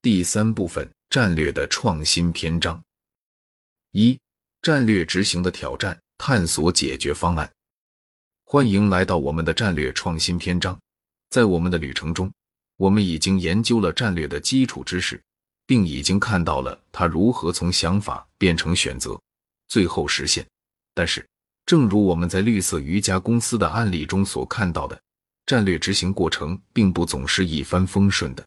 第三部分：战略的创新篇章。一、战略执行的挑战，探索解决方案。欢迎来到我们的战略创新篇章。在我们的旅程中，我们已经研究了战略的基础知识，并已经看到了它如何从想法变成选择，最后实现。但是，正如我们在绿色瑜伽公司的案例中所看到的，战略执行过程并不总是一帆风顺的。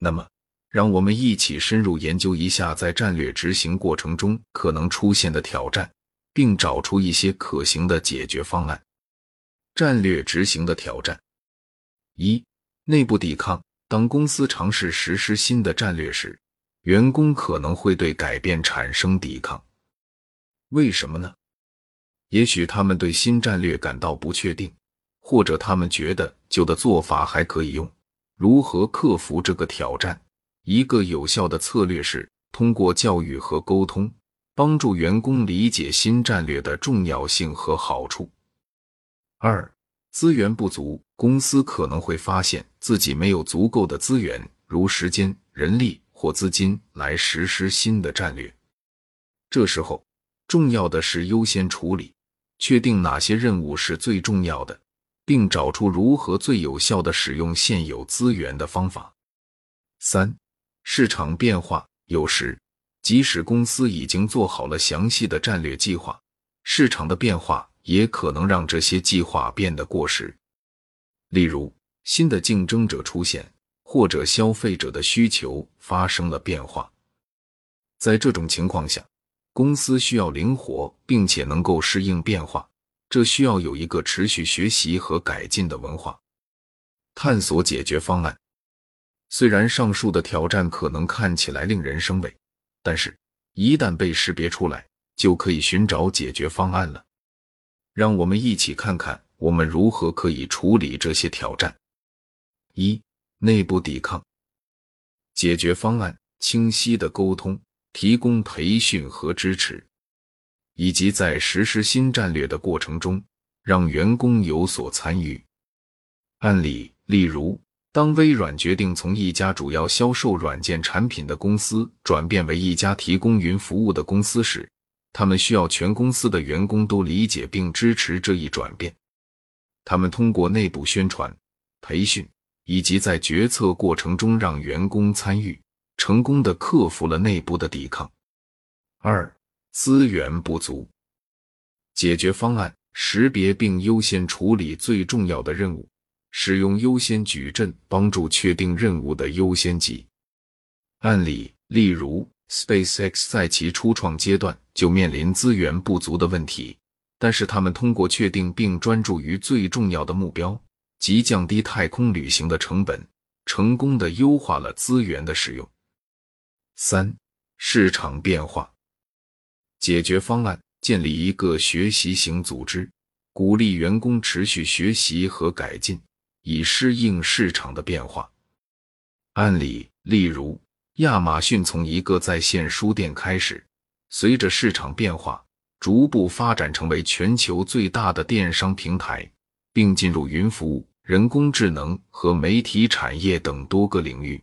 那么，让我们一起深入研究一下在战略执行过程中可能出现的挑战，并找出一些可行的解决方案。战略执行的挑战：一、内部抵抗。当公司尝试实施新的战略时，员工可能会对改变产生抵抗。为什么呢？也许他们对新战略感到不确定，或者他们觉得旧的做法还可以用。如何克服这个挑战？一个有效的策略是通过教育和沟通，帮助员工理解新战略的重要性和好处。二、资源不足，公司可能会发现自己没有足够的资源，如时间、人力或资金来实施新的战略。这时候，重要的是优先处理，确定哪些任务是最重要的，并找出如何最有效的使用现有资源的方法。三。市场变化，有时即使公司已经做好了详细的战略计划，市场的变化也可能让这些计划变得过时。例如，新的竞争者出现，或者消费者的需求发生了变化。在这种情况下，公司需要灵活并且能够适应变化，这需要有一个持续学习和改进的文化，探索解决方案。虽然上述的挑战可能看起来令人生畏，但是，一旦被识别出来，就可以寻找解决方案了。让我们一起看看我们如何可以处理这些挑战。一、内部抵抗。解决方案：清晰的沟通，提供培训和支持，以及在实施新战略的过程中，让员工有所参与。案例，例如。当微软决定从一家主要销售软件产品的公司转变为一家提供云服务的公司时，他们需要全公司的员工都理解并支持这一转变。他们通过内部宣传、培训以及在决策过程中让员工参与，成功的克服了内部的抵抗。二、资源不足。解决方案：识别并优先处理最重要的任务。使用优先矩阵帮助确定任务的优先级。案例，例如，SpaceX 在其初创阶段就面临资源不足的问题，但是他们通过确定并专注于最重要的目标，即降低太空旅行的成本，成功的优化了资源的使用。三、市场变化。解决方案：建立一个学习型组织，鼓励员工持续学习和改进。以适应市场的变化。案例，例如，亚马逊从一个在线书店开始，随着市场变化，逐步发展成为全球最大的电商平台，并进入云服务、人工智能和媒体产业等多个领域。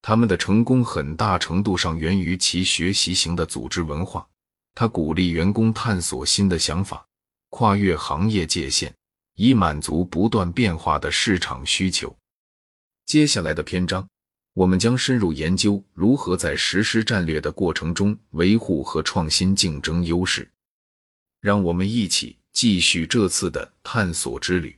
他们的成功很大程度上源于其学习型的组织文化，它鼓励员工探索新的想法，跨越行业界限。以满足不断变化的市场需求。接下来的篇章，我们将深入研究如何在实施战略的过程中维护和创新竞争优势。让我们一起继续这次的探索之旅。